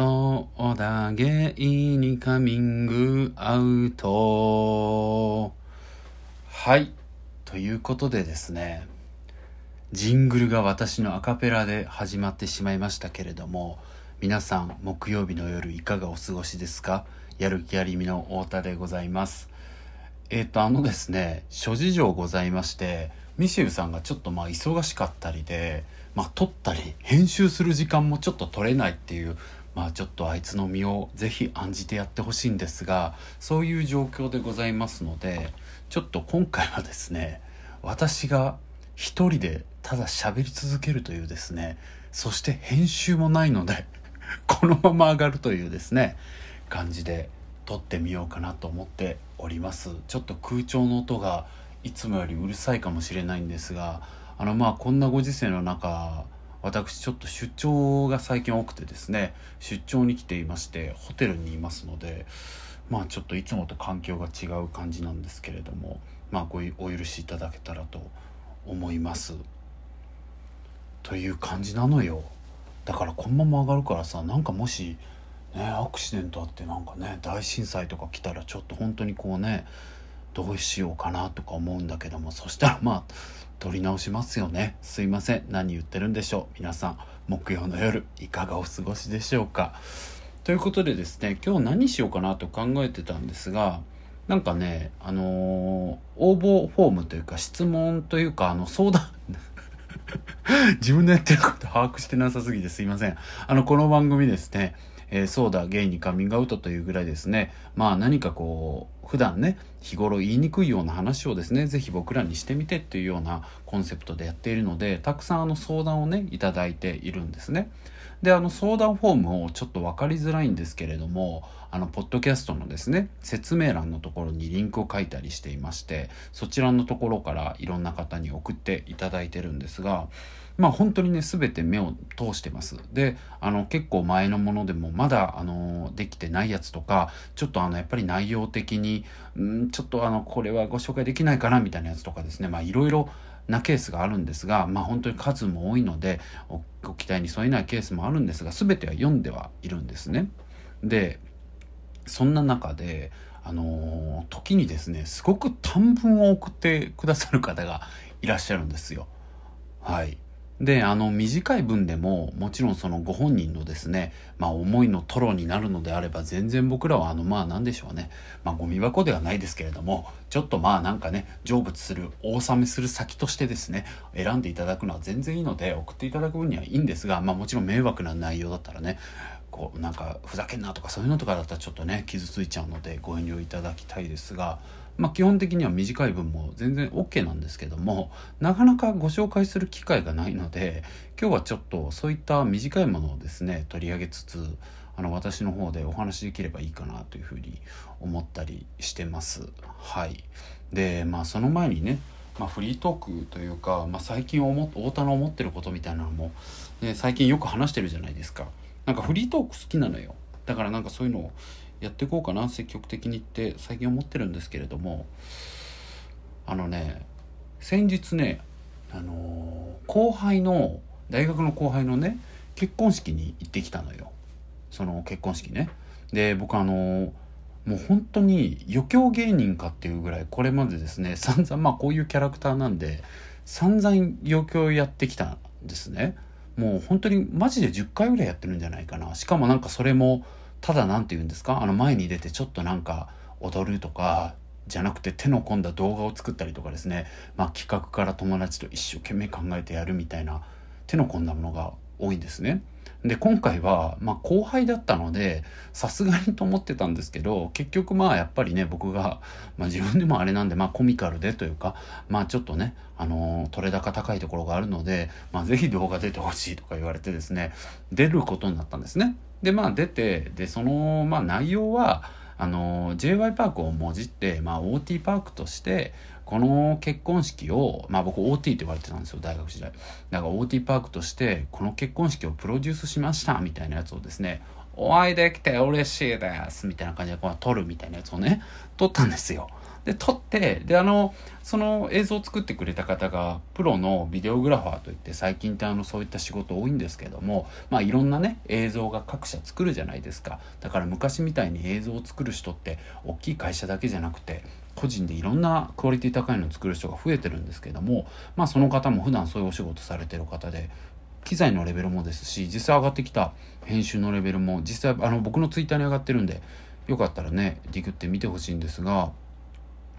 そうだ、ゲイにカミングアウト。はい。ということでですね、ジングルが私のアカペラで始まってしまいましたけれども、皆さん、木曜日の夜いかがお過ごしですか？やる気ありみの太田でございます。えっ、ー、と、あのですね、諸事情ございまして、ミシェルさんがちょっとまあ忙しかったりで、まあ撮ったり、編集する時間もちょっと取れないっていう、まあちょっとあいつの身をぜひ案じてやってほしいんですが、そういう状況でございますので、ちょっと今回はですね、私が一人でただ喋り続けるというですね、そして編集もないのでこのまま上がるというですね、感じで撮ってみようかなと思っております。ちょっと空調の音がいつもよりうるさいかもしれないんですがあのまあこんなご時世の中私ちょっと出張が最近多くてですね出張に来ていましてホテルにいますのでまあちょっといつもと環境が違う感じなんですけれどもまあごお許しいただけたらと思います。という感じなのよ。だからこのまま上がるからさなんかもしねアクシデントあってなんかね大震災とか来たらちょっと本当にこうねどうしようかなとか思うんだけどもそしたらまあ撮り直しますよね。すいません。何言ってるんでしょう。皆さん木曜の夜いかがお過ごしでしょうか。ということでですね今日何しようかなと考えてたんですがなんかねあのー、応募フォームというか質問というかあの相談 自分のやってること把握してなさすぎてすいません。あのこの番組ですねえー、そうだ、ゲイにカミングアウトというぐらいですね、まあ何かこう、普段ね、日頃言いにくいような話をですね、ぜひ僕らにしてみてっていうようなコンセプトでやっているので、たくさんあの相談をね、いただいているんですね。で、あの相談フォームをちょっと分かりづらいんですけれども、あの、ポッドキャストのですね、説明欄のところにリンクを書いたりしていまして、そちらのところからいろんな方に送っていただいてるんですが、まあ本当にね、全て目を通してます。で、あの結構前のものでもまだあのできてないやつとか、ちょっとあのやっぱり内容的に、んちょっとあのこれはご紹介できないかなみたいなやつとかですね、まあいろいろなケースがあるんですが、まあ本当に数も多いので、ご期待に添えないケースもあるんですが、全ては読んではいるんですね。で、そんな中で、あの時にですね、すごく短文を送ってくださる方がいらっしゃるんですよ。はい。で、あの、短い文でも、もちろんそのご本人のですね、まあ思いのトロになるのであれば、全然僕らはあの、まあなんでしょうね。まあゴミ箱ではないですけれども、ちょっとまあなんかね、成仏する、お納めする先としてですね、選んでいただくのは全然いいので、送っていただく分にはいいんですが、まあもちろん迷惑な内容だったらね、こうなんかふざけんなとかそういうのとかだったらちょっとね傷ついちゃうのでご遠慮いただきたいですがまあ基本的には短い文も全然 OK なんですけどもなかなかご紹介する機会がないので今日はちょっとそういった短いものをですね取り上げつつあの私の方でお話しできればいいかなというふうに思ったりしてます。はい、でまあその前にねまあ、フリートークというか、まあ、最近思太田の思ってることみたいなのも、ね、最近よく話してるじゃないですか。なんかフリートーク好きなのよだからなんかそういうのをやっていこうかな積極的にって最近思ってるんですけれどもあのね先日ねあのー、後輩の大学の後輩のね結婚式に行ってきたのよその結婚式ねで僕あのーもう本当に余興芸人かっていうぐらいこれまでですね散々まあこういうキャラクターなんで散々余興やってきたんですね。もう本当にマジで10回ぐらいやってるんじゃないかな。しかもなんかそれも、ただ何て言うんですか？あの前に出てちょっとなんか踊るとか、じゃなくて手の込んだ動画を作ったりとかですね。まあ企画から友達と一生懸命考えてやるみたいな手の込んだものが多いんですね。で、今回は、まあ後輩だったので、さすがにと思ってたんですけど、結局まあやっぱりね、僕が、まあ自分でもあれなんで、まあコミカルでというか、まあちょっとね、あのー、取れ高高いところがあるので、まあぜひ動画出てほしいとか言われてですね、出ることになったんですね。で、まあ出て、で、その、まあ内容は、あの J.Y. パークをもじって、まあ、OT パークとしてこの結婚式をまあ僕 OT って言われてたんですよ大学時代だから OT パークとしてこの結婚式をプロデュースしましたみたいなやつをですねお会いできて嬉しいですみたいな感じでこう撮るみたいなやつをね撮ったんですよで、撮って、で、あの、その映像を作ってくれた方が、プロのビデオグラファーといって、最近ってあの、そういった仕事多いんですけども、まあ、いろんなね、映像が各社作るじゃないですか。だから昔みたいに映像を作る人って、大きい会社だけじゃなくて、個人でいろんなクオリティ高いのを作る人が増えてるんですけども、まあ、その方も普段そういうお仕事されてる方で、機材のレベルもですし実際上がってきた編集のレベルも実際あの僕のツイッターに上がってるんでよかったらねディグって見てほしいんですが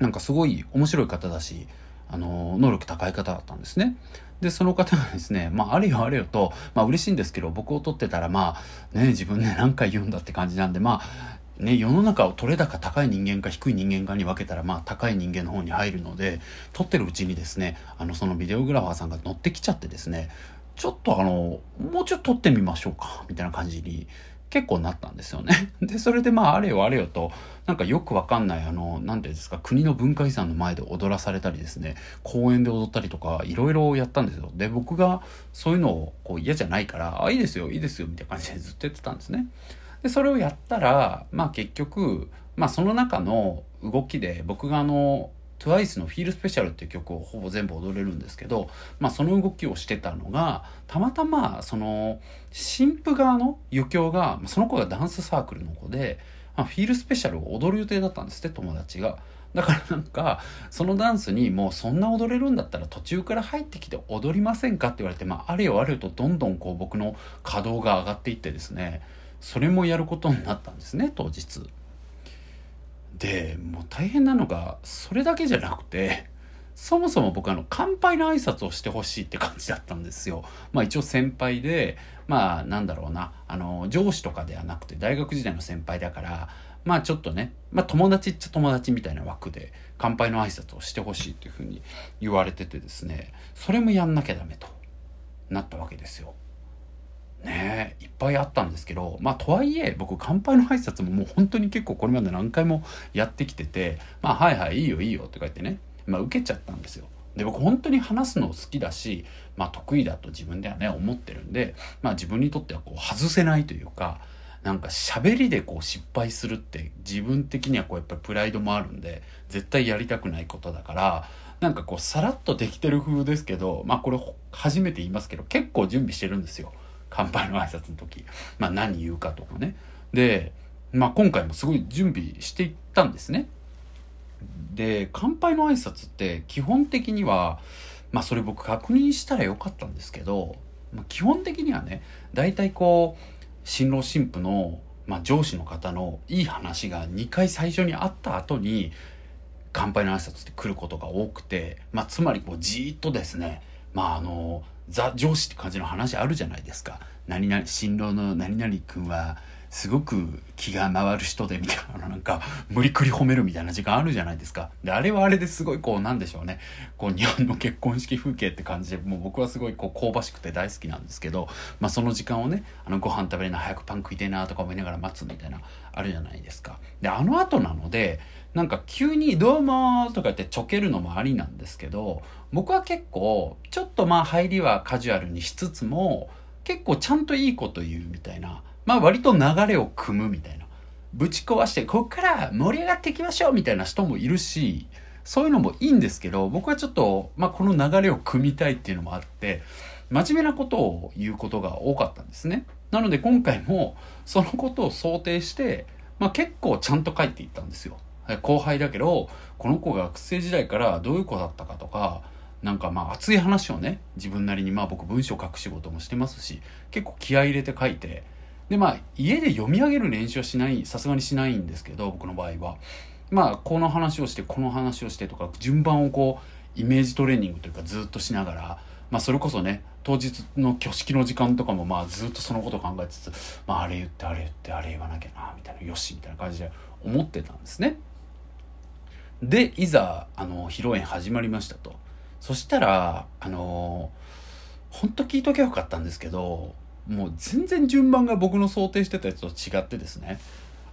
なんかすごい面白い方だしあの能力高い方だったんですね。で、その方がですね、まあ、あれよあれよと、まあ、嬉しいんですけど、僕を撮ってたら、まあ、ね、自分ね、何回言うんだって感じなんで、まあ、ね、世の中を取れ高高い人間か低い人間かに分けたら、まあ、高い人間の方に入るので、撮ってるうちにですね、あの、そのビデオグラファーさんが乗ってきちゃってですね、ちょっとあの、もうちょっと撮ってみましょうか、みたいな感じに結構なったんですよね。で、それでまあ、あれよあれよと、なんかよくわかんない、あの、なんていうんですか、国の文化遺産の前で踊らされたりですね、公園で踊ったりとか、いろいろやったんですよ。で、僕がそういうのをこう嫌じゃないから、あ、いいですよ、いいですよ、みたいな感じで ずっとやってたんですね。で、それをやったら、まあ結局、まあその中の動きで僕があの、TWICE の「フィールスペシャル」っていう曲をほぼ全部踊れるんですけど、まあ、その動きをしてたのがたまたまその新婦側の余興がその子がダンスサークルの子で、まあ、フィールスペシャルを踊る予定だったんですって友達が。だからなんかそのダンスにもうそんな踊れるんだったら途中から入ってきて踊りませんかって言われて、まあ、あれよあれよとどんどんこう僕の稼働が上がっていってですねそれもやることになったんですね当日。でもう大変なのがそれだけじゃなくてそもそも僕あの乾杯の挨拶をしてほしいって感じだったんですよ。まあ一応先輩でまあなんだろうなあの上司とかではなくて大学時代の先輩だからまあちょっとね、まあ友達っちゃ友達みたいな枠で乾杯の挨拶をしてほしいっていうふうに言われててですねそれもやんなきゃダメとなったわけですよ。ねいっぱいあったんですけどまあとはいえ僕乾杯の挨拶ももう本当に結構これまで何回もやってきててまあはいはいいいよいいよとか言ってねまあ受けちゃったんですよ。で僕本当に話すの好きだし、まあ、得意だと自分ではね思ってるんで、まあ、自分にとってはこう外せないというかなんか喋りでこう失敗するって自分的にはこうやっぱりプライドもあるんで絶対やりたくないことだからなんかこうさらっとできてる風ですけどまあこれ初めて言いますけど結構準備してるんですよ。乾杯の挨拶の時、まあ何言うかとかね。で、まあ今回もすごい準備していったんですね。で、乾杯の挨拶って基本的には、まあそれ僕確認したらよかったんですけど、まあ、基本的にはね、大体こう、新郎新婦の、まあ、上司の方のいい話が2回最初にあった後に、乾杯の挨拶って来ることが多くて、まあ、つまりこうじーっとですね、まああの、ザ上司って感じの話あるじゃないですか。何々、新郎の何々君は、すごく気が回る人でみたいななんか無理くり褒めるみたいな時間あるじゃないですか。で、あれはあれですごいこうなんでしょうね。こう日本の結婚式風景って感じでもう僕はすごいこう香ばしくて大好きなんですけど、まあその時間をね、あのご飯食べれない早くパン食いてなとか思いながら待つみたいなあるじゃないですか。で、あの後なので、なんか急にどうもとか言ってちょけるのもありなんですけど、僕は結構ちょっとまあ入りはカジュアルにしつつも、結構ちゃんといいこと言うみたいな、まあ割と流れを組むみたいな。ぶち壊して、こっから盛り上がっていきましょうみたいな人もいるし、そういうのもいいんですけど、僕はちょっと、まあこの流れを組みたいっていうのもあって、真面目なことを言うことが多かったんですね。なので今回もそのことを想定して、まあ結構ちゃんと書いていったんですよ。後輩だけど、この子が学生時代からどういう子だったかとか、なんかまあ熱い話をね、自分なりにまあ僕文章書く仕事もしてますし、結構気合入れて書いて、でまあ家で読み上げる練習はしない、さすがにしないんですけど、僕の場合は。まあこの話をして、この話をしてとか、順番をこう、イメージトレーニングというかずっとしながら、まあそれこそね、当日の挙式の時間とかもまあずっとそのこと考えつつ、まああれ言ってあれ言ってあれ言わなきゃな、みたいな、よし、みたいな感じで思ってたんですね。で、いざ、あの、披露宴始まりましたと。そしたら、あのー、ほんと聞いとけばよかったんですけど、もう全然順番が僕の想定してたやつと違ってですね、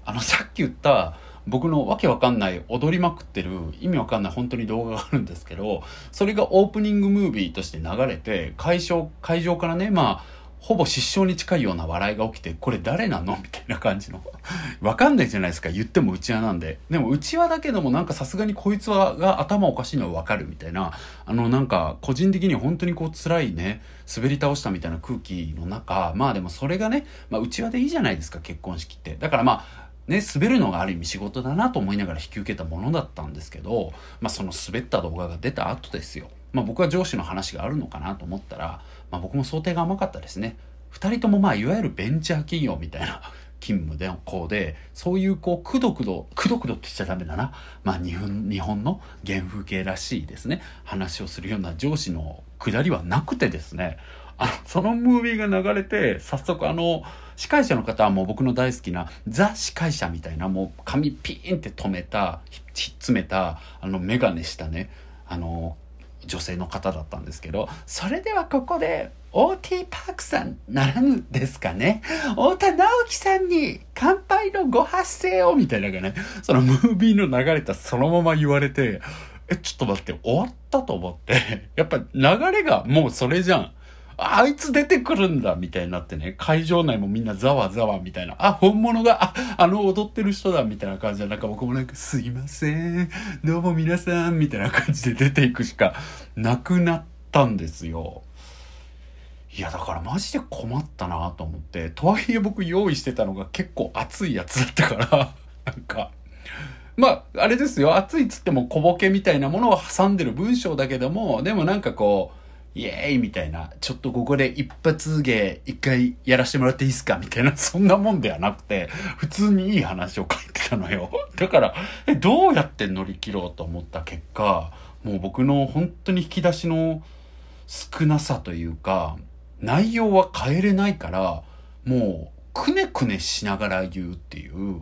あの、さっき言った僕のわけわかんない踊りまくってる意味わかんない本当に動画があるんですけど、それがオープニングムービーとして流れて、会場、会場からね、まあ、ほぼ失笑に近いような笑いが起きて、これ誰なの？みたいな感じの。わかんないじゃないですか。言っても内輪なんで。でも内輪だけどもなんかさすがにこいつはが頭おかしいのはわかるみたいな。あのなんか個人的に本当にこう辛いね、滑り倒したみたいな空気の中、まあでもそれがね、まあ内輪でいいじゃないですか、結婚式って。だからまあ、ね、滑るのがある意味仕事だなと思いながら引き受けたものだったんですけど、まあその滑った動画が出た後ですよ。まあ僕は上司の話があるのかなと思ったら、まあ僕も想定が甘かったですね。二人ともまあいわゆるベンチャー企業みたいな 勤務でこうでそういうこうくどくどくどくどって言っちゃダメだな。まあ日本日本の原風景らしいですね。話をするような上司のくだりはなくてですね。あのそのムービーが流れて早速あの司会者の方はもう僕の大好きなザ司会者みたいなもう髪ピーンって止めたひっつめたあの眼鏡したね。あの女性の方だったんですけど、それではここで、OT パークさんならぬですかね。太田直樹さんに乾杯のご発声をみたいなのがね、そのムービーの流れたそのまま言われて、え、ちょっと待って、終わったと思って、やっぱ流れがもうそれじゃん。あいつ出てくるんだみたいになってね、会場内もみんなざわざわみたいな、あ、本物が、あ、あの踊ってる人だみたいな感じで、なんか僕もなんか、すいません、どうも皆さん、みたいな感じで出ていくしかなくなったんですよ。いや、だからマジで困ったなと思って、とはいえ僕用意してたのが結構熱いやつだったから、なんか、まあ、あれですよ、熱いっつっても小ボケみたいなものを挟んでる文章だけども、でもなんかこう、イエーイみたいな、ちょっとここで一発芸一回やらせてもらっていいですか？みたいな、そんなもんではなくて、普通にいい話を書いてたのよ。だから、え、どうやって乗り切ろうと思った結果、もう僕の本当に引き出しの少なさというか、内容は変えれないから、もう、くねくねしながら言うっていう、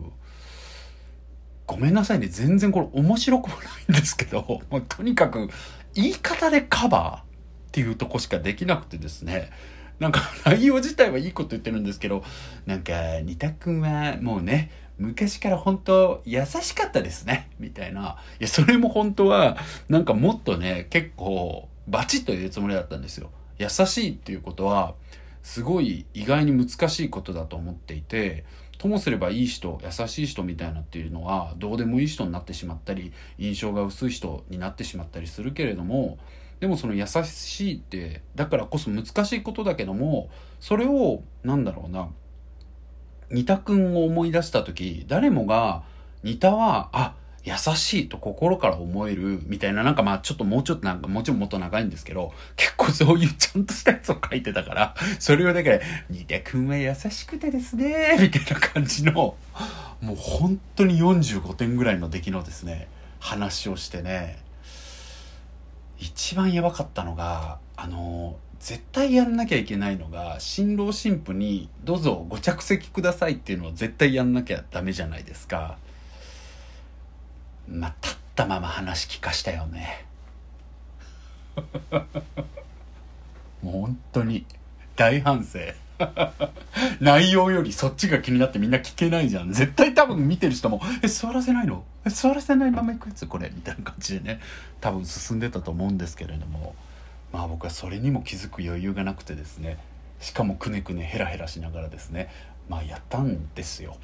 ごめんなさいね。全然これ面白くもないんですけど、もうとにかく言い方でカバー。っていうとこしかできなくてですね。なんか 内容自体はいいこと言ってるんですけど、なんか、二択くんはもうね、昔から本当優しかったですね。みたいな。いや、それも本当は、なんかもっとね、結構、バチッと言うつもりだったんですよ。優しいっていうことは、すごい意外に難しいことだと思っていて、ともすればいい人、優しい人みたいなっていうのは、どうでもいい人になってしまったり、印象が薄い人になってしまったりするけれども、でもその優しいってだからこそ難しいことだけどもそれをなんだろうな似たくんを思い出した時誰もが似たはあ優しいと心から思えるみたいななんかまあちょっともうちょっとなんかもちろんもっと長いんですけど結構そういうちゃんとしたやつを書いてたからそれをだから似たくんは優しくてですねみたいな感じのもう本当に45点ぐらいの出来のですね話をしてね。一番やばかったのがあの絶対やんなきゃいけないのが新郎新婦に「どうぞご着席ください」っていうのを絶対やんなきゃダメじゃないですか。まあ立ったまま話聞かしたよね。もう本当に大反省 内容よりそっちが気になってみんな聞けないじゃん。絶対多分見てる人も、え、座らせないの？え、座らせないまま行くやつこれ。みたいな感じでね、多分進んでたと思うんですけれども、まあ僕はそれにも気づく余裕がなくてですね、しかもくねくねヘラヘラしながらですね、まあやったんですよ。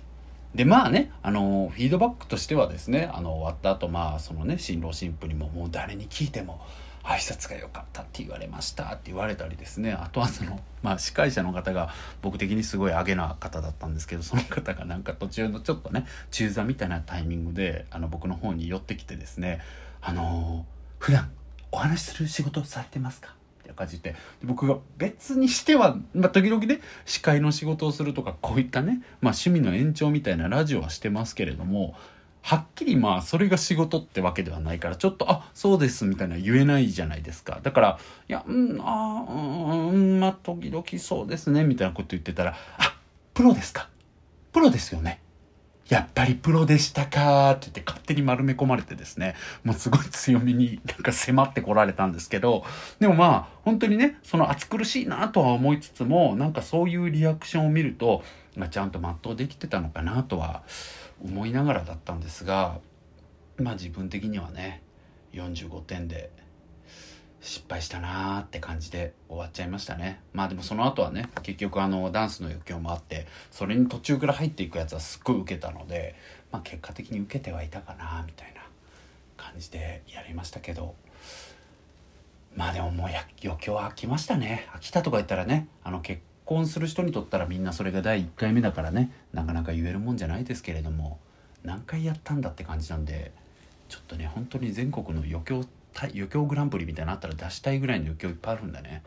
で、まあね、あの、フィードバックとしてはですね、あの、終わった後、まあ、そのね、新郎新婦にももう誰に聞いても、挨拶が良かったって言われましたって言われたりですねあとはその、まあ、司会者の方が僕的にすごいアゲな方だったんですけどその方がなんか途中のちょっとね中座みたいなタイミングであの僕の方に寄ってきてですね「あのー、普段お話しする仕事されてますか?」って感じで僕が別にしては、まあ、時々ね司会の仕事をするとかこういったね、まあ、趣味の延長みたいなラジオはしてますけれどもはっきりまあそれが仕事ってわけではないからちょっとあそうですみたいな言えないじゃないですか。だからいやうんあうんまあ時々そうですねみたいなこと言ってたらあプロですか？プロですよね。やっぱりプロでしたか？って言って勝手に丸め込まれてですね、もうすごい強めになんか迫ってこられたんですけど、でもまあ本当にね、その暑苦しいなとは思いつつも、なんかそういうリアクションを見ると、ちゃんと全うできてたのかなとは思いながらだったんですがまあ自分的にはね45点で失敗したなーって感じで終わっちゃいましたね。まあでもその後はね結局あのダンスの余興もあってそれに途中から入っていくやつはすっごい受けたのでまあ結果的に受けてはいたかなみたいな感じでやりましたけどまあでももうや余興は飽きましたね。飽きたとか言ったらねあの結婚する人にとったらみんなそれが第1回目だからね。なかなか言えるもんじゃないですけれども。何回やったんだって感じなんでちょっとね本当に全国の余興余興グランプリみたいなのあったら出したいぐらいの余興いっぱいあるんだね。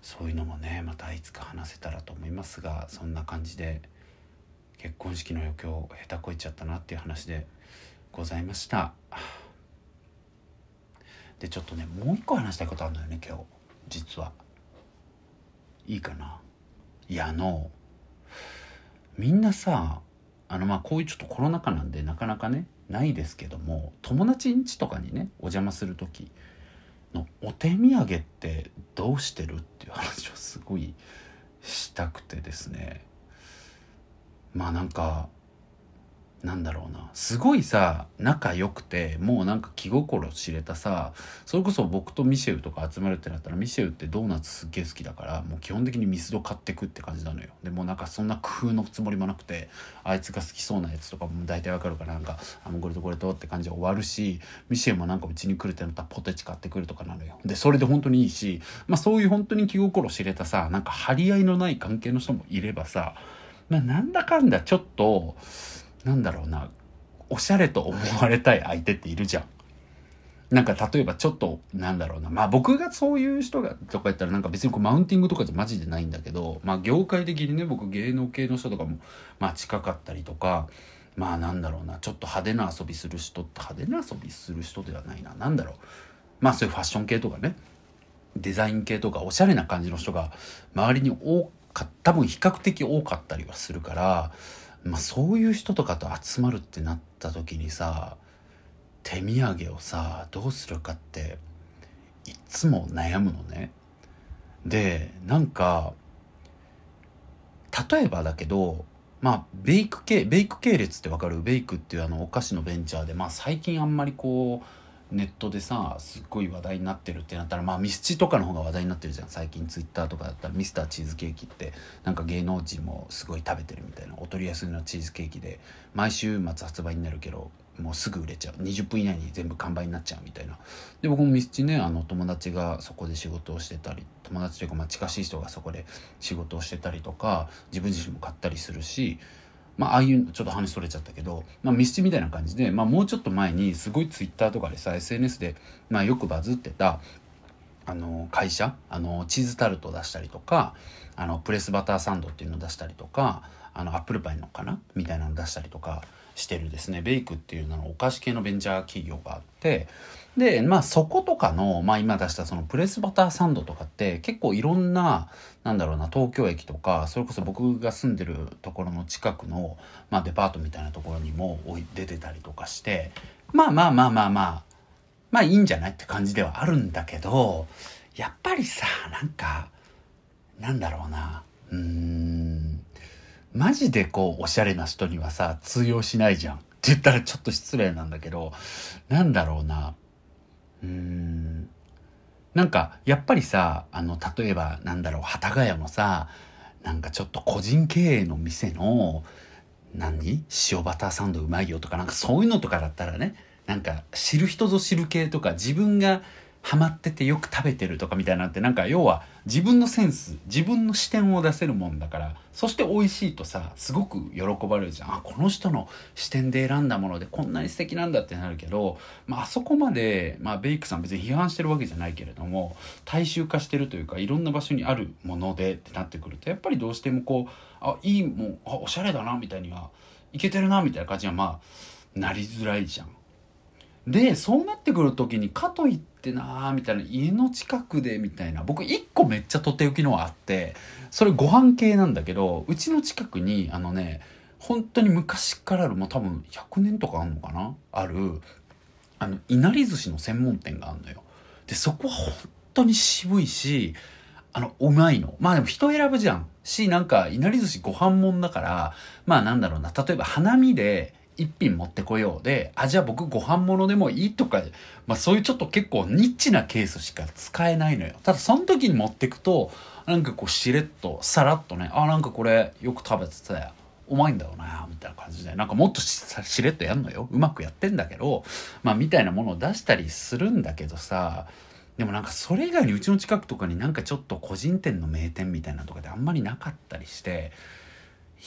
そういうのもねまたいつか話せたらと思いますがそんな感じで結婚式の余興下手こいちゃったなっていう話でございました。でちょっとねもう一個話したいことあるんだよね今日。実は。いいかな。いやあのみんなさあのまあこういうちょっとコロナ禍なんでなかなかねないですけども友達ん家とかにねお邪魔する時のお手土産ってどうしてるっていう話をすごいしたくてですね。まあなんかなんだろうな。すごいさ仲良くてもうなんか気心知れたさそれこそ僕とミシェウとか集まるってなったらミシェウってドーナツすっげえ好きだからもう基本的にミスド買ってくって感じなのよ。でもなんかそんな工夫のつもりもなくてあいつが好きそうなやつとかも大体わかるからなんかあもうこれとこれとって感じで終わるしミシェウもなんかうちに来るってなったらポテチ買ってくるとかなのよ。でそれで本当にいいしまあそういう本当に気心知れたさなんか張り合いのない関係の人もいればさまあなんだかんだちょっとなんだろうな、おしゃれと思われたい相手っているじゃん。なんか例えばちょっとなんだろうな。まあ僕がそういう人がとか言ったらなんか別にこうマウンティングとかじゃマジでないんだけど、まあ業界的にね、僕芸能系の人とかもまあ近かったりとか、まあなんだろうな、ちょっと派手な遊びする人って派手な遊びする人ではないな。なんだろう。まあそういうファッション系とかね、デザイン系とかおしゃれな感じの人が周りに多かった、多分比較的多かったりはするから、まあ、そういう人とかと集まるってなった時にさ手土産をさどうするかっていつも悩むのね。でなんか例えばだけどまあベイク系ベイク系列ってわかる？ベイクっていうあのお菓子のベンチャーでまあ最近あんまりこうネットでさすっごい話題になってるってなったらまあミスチとかの方が話題になってるじゃん。最近ツイッターとかだったらミスターチーズケーキってなんか芸能人もすごい食べてるみたいなお取りやすいのチーズケーキで毎週末発売になるけどもうすぐ売れちゃう。20分以内に全部完売になっちゃうみたいな。で僕もミスチねあの友達がそこで仕事をしてたり友達というかまあ近しい人がそこで仕事をしてたりとか自分自身も買ったりするしまあ、あいうちょっと話それちゃったけど、まあ、ミスチみたいな感じで、まあ、もうちょっと前にすごいツイッターとかでさ SNS で、まあ、よくバズってたあの会社あのチーズタルト出したりとかあのプレスバターサンドっていうの出したりとかあのアップルパイのかな？みたいなの出したりとかしてるですね。ベイクっていうのお菓子系のベンチャー企業があってでまあそことかの、まあ、今出したそのプレスバターサンドとかって結構いろんななんだろうな東京駅とかそれこそ僕が住んでるところの近くの、まあ、デパートみたいなところにも出てたりとかしてまあまあまあまあまあまあいいんじゃないって感じではあるんだけどやっぱりさなんかなんだろうなうーんマジでこうおしゃれな人にはさ通用しないじゃん。って言ったらちょっと失礼なんだけどなんだろうなうーんなんかやっぱりさあの例えばなんだろう幡ヶ谷のさなんかちょっと個人経営の店の何？塩バターサンドうまいよとかなんかそういうのとかだったらねなんか知る人ぞ知る系とか自分がハマっててよく食べてるとかみたいなってなんか要は自分のセンス自分の視点を出せるもんだからそして美味しいとさすごく喜ばれるじゃんあこの人の視点で選んだものでこんなに素敵なんだってなるけど、まあ、あそこまで、まあ、ベイクさん別に批判してるわけじゃないけれども大衆化してるというかいろんな場所にあるものでってなってくるとやっぱりどうしてもこうあいいもんあおしゃれだなみたいにはいけてるなみたいな感じにはまあなりづらいじゃん。でそうなってくる時にかといってってなーみたいな家の近くでみたいな僕1個めっちゃとっておきのはあってそれご飯系なんだけどうちの近くにあのね本当に昔からあるもう多分100年とかあんのかなあるあのいなり寿司の専門店があるのよ。でそこは本当に渋いしあのうまいの。まあでも人選ぶじゃん。しなんかいなり寿司ご飯もんだからまあなんだろうな。例えば花見で一品持ってこようで、あ、じゃあ僕ご飯物でもいいとか、まあそういうちょっと結構ニッチなケースしか使えないのよ。ただその時に持ってくと、なんかこうしれっと、さらっとね、あ、なんかこれよく食べてて、うまいんだよな、みたいな感じで、なんかもっとしれっとやんのよ。うまくやってんだけど、まあみたいなものを出したりするんだけどさ、でもなんかそれ以外にうちの近くとかになんかちょっと個人店の名店みたいなとかであんまりなかったりして、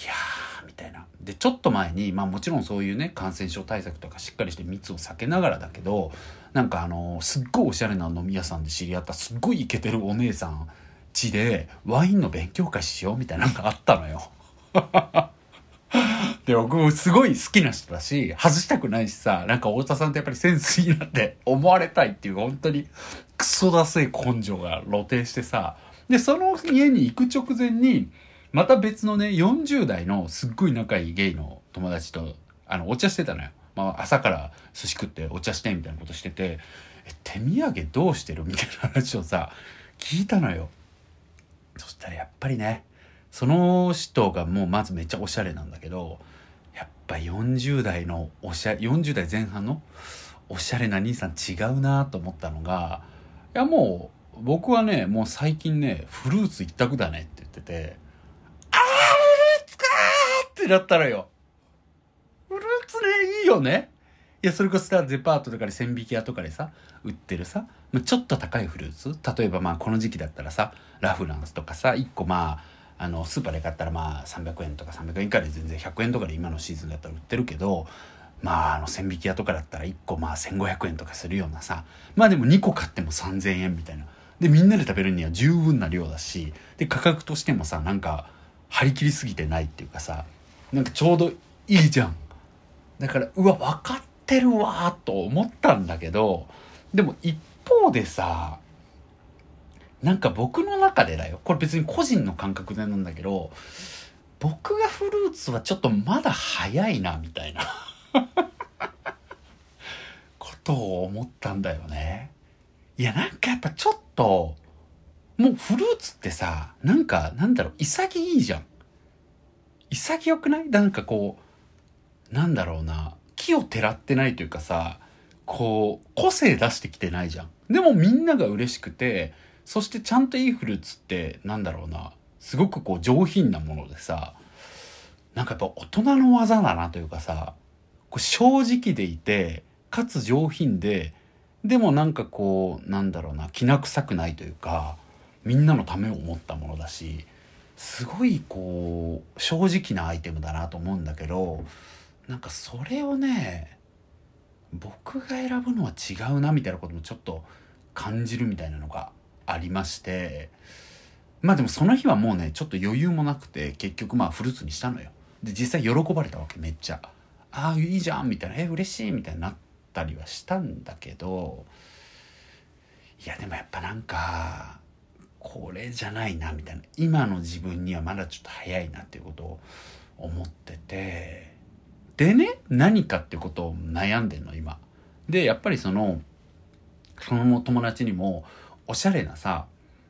いやーみたいな。で、ちょっと前に、まあもちろんそういうね、感染症対策とかしっかりして密を避けながらだけど、なんかあの、すっごいおしゃれな飲み屋さんで知り合ったすっごいイケてるお姉さん家でワインの勉強会しようみたいなのがあったのよ。で、僕もすごい好きな人だし、外したくないしさ、なんか太田さんってやっぱりセンスいいなって 思われたいっていう本当にクソだせい根性が露呈してさ、で、その家に行く直前に、また別のね、40代のすっごい仲いいゲイの友達と、あの、お茶してたのよ。まあ、朝から寿司食ってお茶してみたいなことしてて、え、手土産どうしてる？みたいな話をさ、聞いたのよ。そしたらやっぱりね、その人がもうまずめっちゃおしゃれなんだけど、やっぱ40代のおしゃ、40代前半のおしゃれな兄さん違うなと思ったのが、いやもう、僕はね、もう最近ね、フルーツ一択だねって言ってて、ってなったのよ。フルーツね、いいよね。いや、それこそさ、デパートとかで千匹屋とかでさ、売ってるさ、ちょっと高いフルーツ例えばまあこの時期だったらさ、ラフランスとかさ、1個まあ、あの、スーパーで買ったらまあ300円とか300円以下で全然100円とかで今のシーズンだったら売ってるけど、まああの千匹屋とかだったら1個まあ1500円とかするようなさ、まあでも2個買っても3000円みたいな。で、みんなで食べるには十分な量だし、で、価格としてもさ、なんか、張り切りすぎてないっていうかさ、なんかちょうどいいじゃん。だから、うわ、分かってるわと思ったんだけど、でも一方でさ、なんか僕の中でだよ。これ別に個人の感覚でなんだけど、僕がフルーツはちょっとまだ早いな、みたいな ことを思ったんだよね。いや、なんかやっぱちょっと、もうフルーツってさ、なんか、なんだろう、潔いじゃん。潔くない？なんかこう、なんだろうな、木をてらってないというかさ、こう、個性出してきてないじゃん。でもみんなが嬉しくて、そしてちゃんといいフルーツって、なんだろうな、すごくこう上品なものでさ、なんかやっぱ大人の技だなというかさ、こう正直でいて、かつ上品で、でもなんかこう、なんだろうな、きな臭くないというか、みんなのためを思ったものだし、すごいこう正直なアイテムだなと思うんだけどなんかそれをね僕が選ぶのは違うなみたいなこともちょっと感じるみたいなのがありましてまあでもその日はもうねちょっと余裕もなくて結局まあフルーツにしたのよ。で実際喜ばれたわけめっちゃ。ああいいじゃんみたいな。え嬉しいみたいになったりはしたんだけどいやでもやっぱなんかこれじゃないなみたいな。今の自分にはまだちょっと早いなっていうことを思ってて。でね何かってことを悩んでんの今。でやっぱりそのその友達にもおしゃれなさ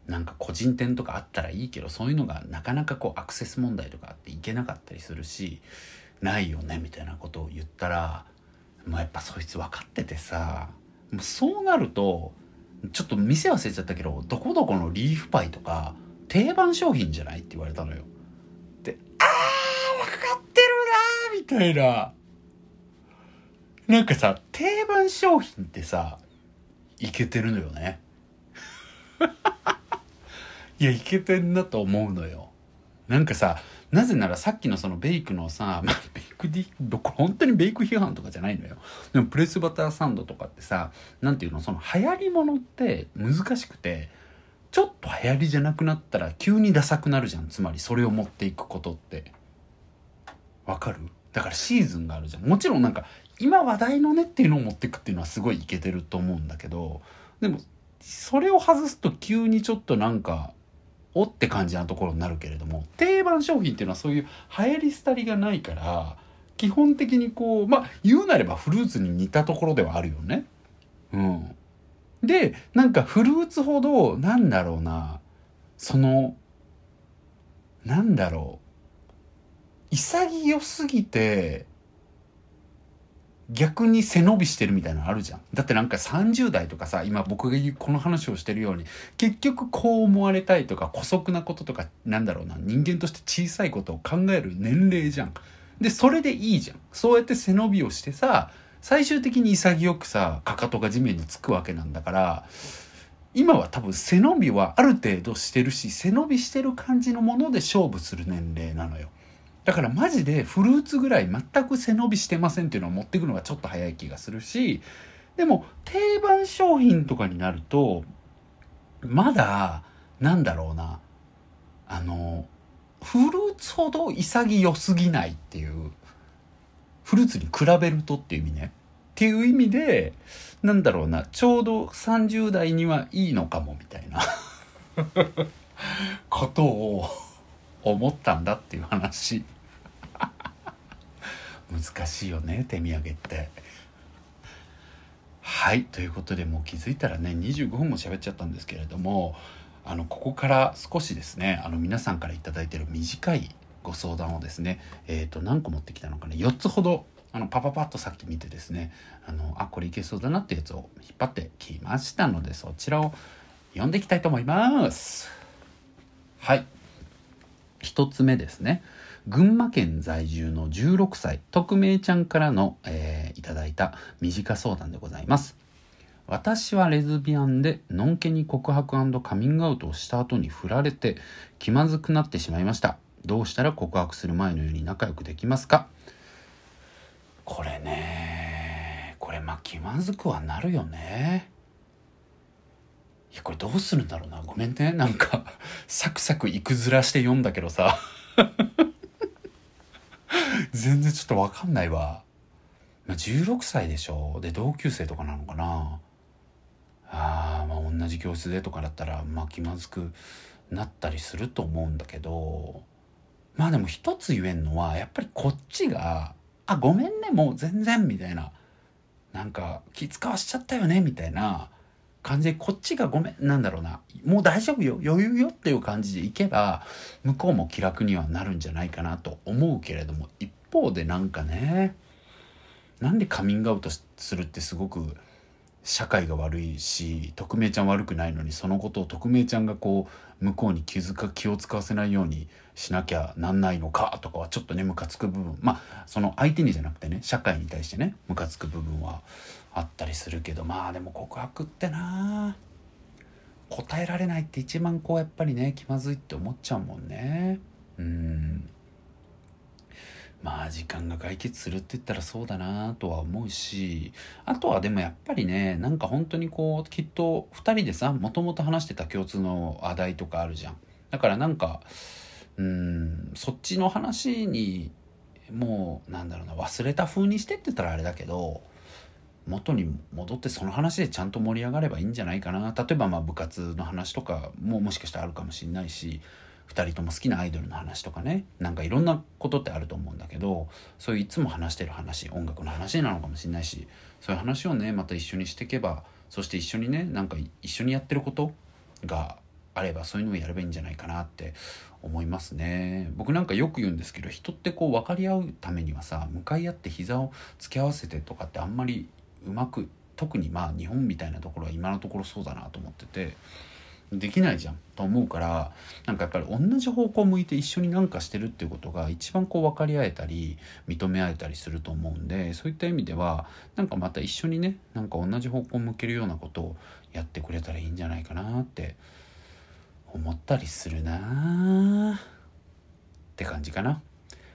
なんか個人店とかあったらいいけどそういうのがなかなかこうアクセス問題とかあっていけなかったりするしないよねみたいなことを言ったらもうやっぱそいつ分かっててさもうそうなるとちょっと店忘れちゃったけど、どこどこのリーフパイとか、定番商品じゃないって言われたのよ。で、あー、わかってるなみたいな。なんかさ、定番商品ってさ、いけてるのよね。いや、いけてんなと思うのよ。なんかさ、なぜならさっきのそのベイクのさ、まあ、ベイクディ、これ本当にベイク批判とかじゃないのよ。でもプレスバターサンドとかってさ、なんていうの、その流行り物って難しくて、ちょっと流行りじゃなくなったら急にダサくなるじゃん。つまりそれを持っていくことって。わかる？だからシーズンがあるじゃん。もちろんなんか、今話題のねっていうのを持っていくっていうのはすごいいけてると思うんだけど、でも、それを外すと急にちょっとなんか、おって感じなところになるけれども定番商品っていうのはそういう流行り廃りがないから基本的にこうまあ言うなればフルーツに似たところではあるよね。うん。でなんかフルーツほどなんだろうなそのなんだろう潔すぎて逆に背伸びしてるみたいなのあるじゃん。だってなんか30代とかさ、今僕がこの話をしてるように、結局こう思われたいとか、姑息なこととか、なんだろうな、人間として小さいことを考える年齢じゃん。で、それでいいじゃん。そうやって背伸びをしてさ、最終的に潔くさ、かかとが地面につくわけなんだから、今は多分背伸びはある程度してるし、背伸びしてる感じのもので勝負する年齢なのよ。だからマジでフルーツぐらい全く背伸びしてませんっていうのを持っていくのがちょっと早い気がするし、でも定番商品とかになると、まだ、なんだろうな、あの、フルーツほど潔すぎないっていう、フルーツに比べるとっていう意味ね。っていう意味で、なんだろうな、ちょうど30代にはいいのかもみたいな ことを思ったんだっていう話。難しいよね手土産って。はいということでもう気づいたらね25分も喋っちゃったんですけれどもあのここから少しですねあの皆さんから頂いてる短いご相談をですねえ、ー、と何個持ってきたのかな4つほどあのパパパッとさっき見てですねあのあこれいけそうだなってやつを引っ張ってきましたのでそちらを読んでいきたいと思います。はい。1つ目ですね。群馬県在住の16歳、匿名ちゃんからの、えー、いただいた短相談でございます。私はレズビアンで、のんけに告白カミングアウトをした後に振られて、気まずくなってしまいました。どうしたら告白する前のように仲良くできますか？これね、これまあ気まずくはなるよね。いや、これどうするんだろうな。ごめんね。なんか、サクサクいくずらして読んだけどさ。全然ちょっとわかんないわ。16歳でしょ。で、同級生とかなのかな。ああ、まあ同じ教室でとかだったら、まあ気まずくなったりすると思うんだけど、まあでも一つ言えんのは、やっぱりこっちが、あ、ごめんね、もう全然、みたいな。なんか、気使わしちゃったよね、みたいな。感じで、こっちがごめん、なんだろうな、もう大丈夫よ、余裕よっていう感じでいけば、向こうも気楽にはなるんじゃないかなと思うけれども、一方でなんかねなんでカミングアウトするってすごく社会が悪いし匿名ちゃん悪くないのにそのことを匿名ちゃんがこう向こうに気づか気を使わせないようにしなきゃなんないのかとかはちょっとねムカつく部分。まあその相手にじゃなくてね社会に対してねムカつく部分はあったりするけどまあでも告白ってな答えられないって一番こうやっぱりね気まずいって思っちゃうもんね。うん。まあ時間が解決するって言ったらそうだなとは思うし、あとはでもやっぱりね、なんか本当にこう、きっと2人でさ、もともと話してた共通の話題とかあるじゃん。だからなんか、うん、そっちの話に、もう、なんだろうな、忘れた風にしてって言ったらあれだけど、元に戻ってその話でちゃんと盛り上がればいいんじゃないかな。例えばまあ部活の話とかももしかしたらあるかもしれないし、2人とも好きなアイドルの話とかね。なんかいろんなことってあると思うんだけどそういういつも話してる話音楽の話なのかもしれないしそういう話をねまた一緒にしていけばそして一緒にねなんか一緒にやってることがあればそういうのをやればいいんじゃないかなって思いますね。僕なんかよく言うんですけど人ってこう分かり合うためにはさ向かい合って膝を突き合わせてとかってあんまりうまく特にまあ日本みたいなところは今のところそうだなと思っててできないじゃんと思うからなんかやっぱり同じ方向向いて一緒になんかしてるっていうことが一番こう分かり合えたり認め合えたりすると思うんでそういった意味ではなんかまた一緒にねなんか同じ方向向けるようなことをやってくれたらいいんじゃないかなって思ったりするなって感じかな。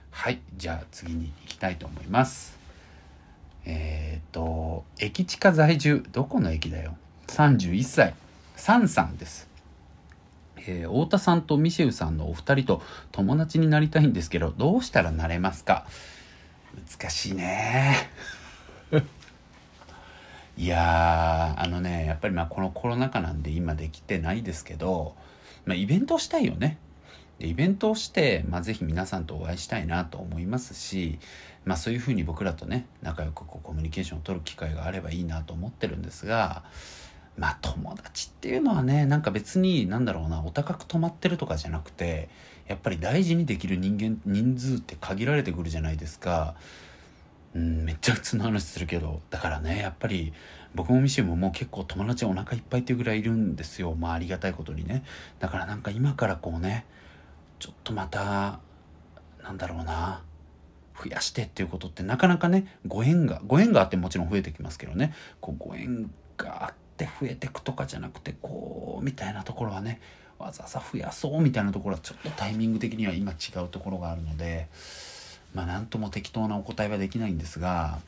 はいじゃあ次に行きたいと思います。えっ、と駅地下在住。どこの駅だよ？31歳サンさんです。えー、太田さんとミシェルさんのお二人と友達になりたいんですけど、どうしたらなれますか？難しいね。いやあのね、やっぱりまあこのコロナ禍なんで今できてないですけど、まあイベントをしたいよね。でイベントをして、まあぜひ皆さんとお会いしたいなと思いますし、まあそういうふうに僕らとね、仲良くこうコミュニケーションを取る機会があればいいなと思ってるんですが、まあ友達っていうのはねなんか別になんだろうなお高く泊まってるとかじゃなくてやっぱり大事にできる人間人数って限られてくるじゃないですか。うんめっちゃ普通の話するけどだからねやっぱり僕もミシェももう結構友達お腹いっぱいっていうぐらいいるんですよ。まあありがたいことにね。だからなんか今からこうねちょっとまたなんだろうな増やしてっていうことってなかなかねご縁がご縁があってもちろん増えてきますけどね。こうご縁があって増えてくとかじゃなくてこうみたいなところはねわざわざ増やそうみたいなところはちょっとタイミング的には今違うところがあるのでまあ何とも適当なお答えはできないんですが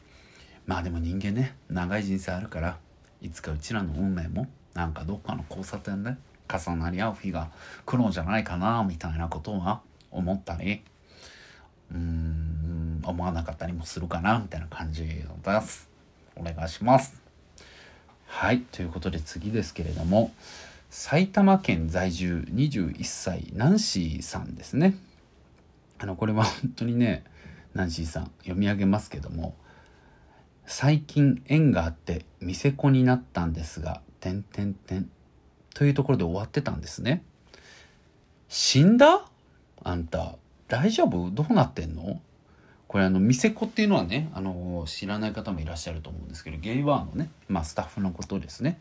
まあでも人間ね長い人生あるからいつかうちらの運命もなんかどっかの交差点で重なり合う日が来るんじゃないかなみたいなことは思ったりうーん思わなかったりもするかなみたいな感じです。お願いします。はいということで次ですけれども埼玉県在住21歳ナンシーさんですね。あのこれは本当にねナンシーさん読み上げますけども最近縁があって店子になったんですが、点点点というところで終わってたんですね。死んだ？あんた、大丈夫？どうなってんの？これあの、店子っていうのはね、あの、知らない方もいらっしゃると思うんですけど、ゲイバーのね、まあスタッフのことですね。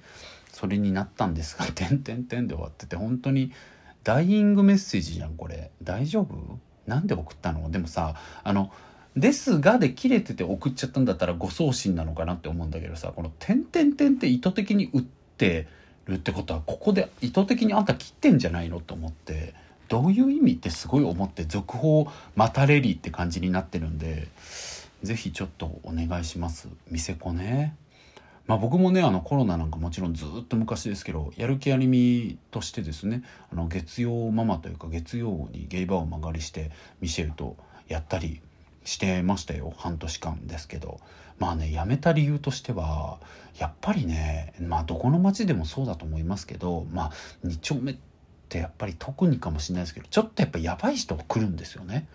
それになったんですが、点点点で終わってて、本当にダイイングメッセージじゃん、これ。大丈夫？なんで送ったの？でもさ、あの、ですがで切れてて送っちゃったんだったら誤送信なのかなって思うんだけどさ、この点々点って意図的に打ってるってことは、ここで意図的にあんた切ってんじゃないの？と思って、どういう意味ってすごい思って、続報またレリーって感じになってるんで、是非ちょっとお願いします。店子ね。まあ僕もね、あのコロナなんかもちろんずっと昔ですけど、やる気ありみとしてですね、あの月曜ママというか月曜にゲイバーを間借りしてミシェルとやったり、してましたよ半年間ですけどまあね辞めた理由としてはやっぱりねまあどこの町でもそうだと思いますけどまあ2丁目ってやっぱり特にかもしれないですけどちょっとやっぱやばい人が来るんですよね。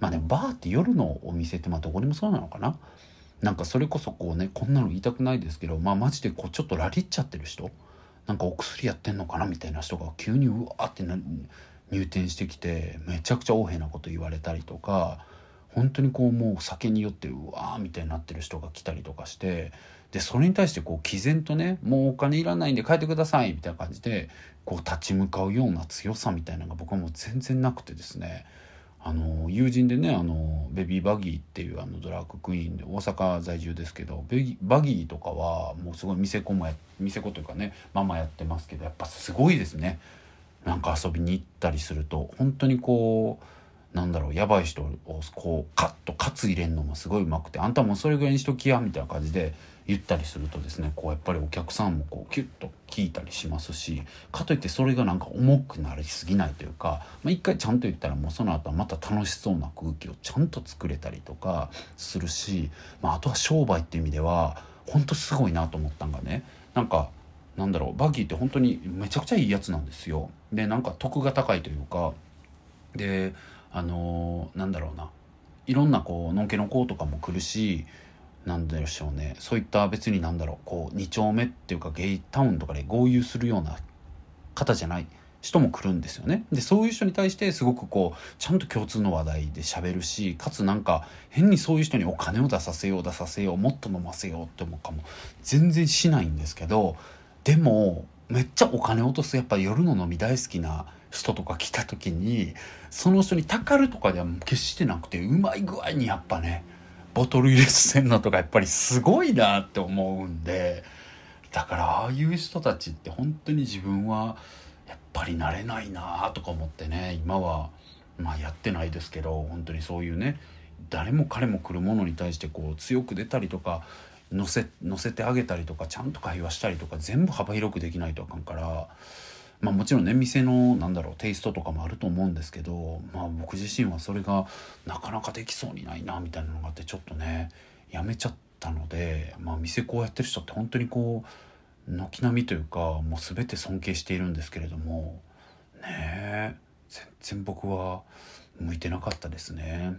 まあねバーって夜のお店ってまあどこにもそうなのかななんかそれこそこうねこんなの言いたくないですけどまあマジでこうちょっとラリっちゃってる人なんかお薬やってんのかなみたいな人が急にうわって入店してきてめちゃくちゃ横柄なこと言われたりとか本当にこうもう酒に酔ってうわーみたいになってる人が来たりとかしてでそれに対してこう毅然とねもうお金いらないんで帰ってくださいみたいな感じでこう立ち向かうような強さみたいなのが僕はもう全然なくてですね。あの友人でねあのベビーバギーっていうあのドラッグクイーンで大阪在住ですけどベギバギーとかはもうすごい店子もや店子というかねママやってますけどやっぱすごいですね。なんか遊びに行ったりすると本当にこうなんだろうやばい人をこうカッとカツ入れんのもすごいうまくてあんたもそれぐらいにしときやみたいな感じで言ったりするとですねこうやっぱりお客さんもこうキュッと聞いたりしますしかといってそれがなんか重くなりすぎないというか、まあ、一回ちゃんと言ったらもうその後はまた楽しそうな空気をちゃんと作れたりとかするし、まあ、あとは商売っていう意味では本当すごいなと思ったんがねなんかなんだろうバギーって本当にめちゃくちゃいいやつなんですよ。でなんか得が高いというかであのー、なんだろうないろんなこうのんけの子とかも来るしなんでしょうね。そういった別になんだろう。こう2丁目っていうかゲイタウンとかで合流するような方じゃない。人も来るんですよね。でそういう人に対してすごくこうちゃんと共通の話題で喋るしかつなんか変にそういう人にお金を出させよう出させようもっと飲ませようって思うかも。全然しないんですけどでもめっちゃお金落とすやっぱ夜の飲み大好きな人とか来た時にその人にたかるとかでは決してなくてうまい具合にやっぱねボトル入れせんのとかやっぱりすごいなって思うんでだからああいう人たちって本当に自分はやっぱりなれないなとか思ってね今はまあやってないですけど本当にそういうね誰も彼も来るものに対してこう強く出たりとか乗せ乗せてあげたりとかちゃんと会話したりとか全部幅広くできないとあかんから。まあもちろんね店のなんだろうテイストとかもあると思うんですけどまあ僕自身はそれがなかなかできそうにないなみたいなのがあってちょっとねやめちゃったのでまあ店こうやってる人って本当にこう軒並みというかもう全て尊敬しているんですけれどもね全然僕は向いてなかったですね。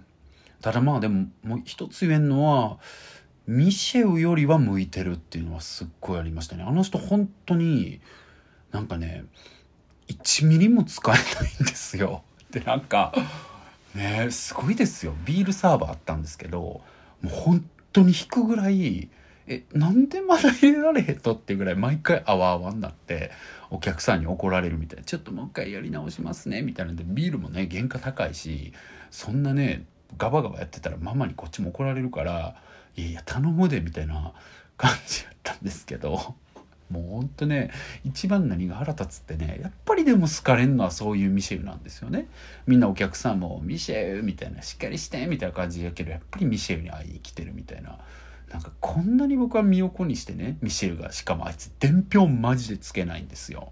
ただまあでももう一つ言えんのはミシェウよりは向いてるっていうのはすっごいありましたね。あの人本当になんかね1ミリも使えないんですよ。でなんかねすごいですよ。ビールサーバーあったんですけどもう本当に引くぐらいえなんでまだ入れられへんとってぐらい毎回あわあわになってお客さんに怒られるみたいな。ちょっともう一回やり直しますねみたいなんでビールもね原価高いしそんなねガバガバやってたらママにこっちも怒られるからいやいや頼むでみたいな感じやったんですけど。もうほんとね一番何が腹立つってねやっぱりでも好かれんのはそういうミシェルなんですよね。みんなお客さんも「ミシェル」みたいな「しっかりして」みたいな感じやけどやっぱりミシェルに会いに来てるみたいな。なんかこんなに僕は身を粉にしてねミシェルがしかもあいつ伝票マジでつけないんですよ。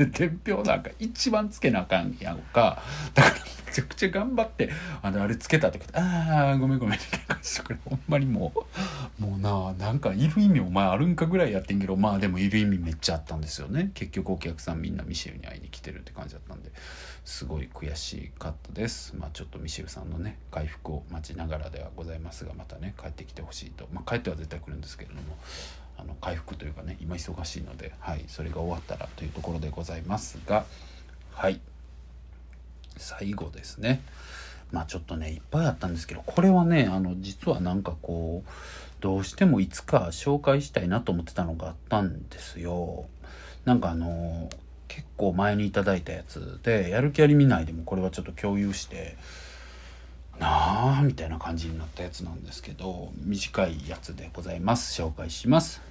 で伝票なんか一番つけなあかんやんか。だからめちゃくちゃ頑張ってあのあれつけたってことああごめんごめんみたいな感じでこれほんまにもうもうななんかいる意味お前あるんかぐらいやってんけどまあでもいる意味めっちゃあったんですよね。結局お客さんみんなミシェルに会いに来てるって感じだったんで。すごい悔しかったです。まあちょっとミシェルさんのね回復を待ちながらではございますがまたね帰ってきてほしいと。まあ帰っては絶対来るんですけれども。あの回復というかね今忙しいので、はい、それが終わったらというところでございますがはい最後ですねまあちょっとねいっぱいあったんですけどこれはねあの実はなんかこうどうしてもいつか紹介したいなと思ってたのがあったんですよ。なんかあの結構前に頂いたやつでやる気あり見ないでもこれはちょっと共有してなあみたいな感じになったやつなんですけど短いやつでございます紹介します。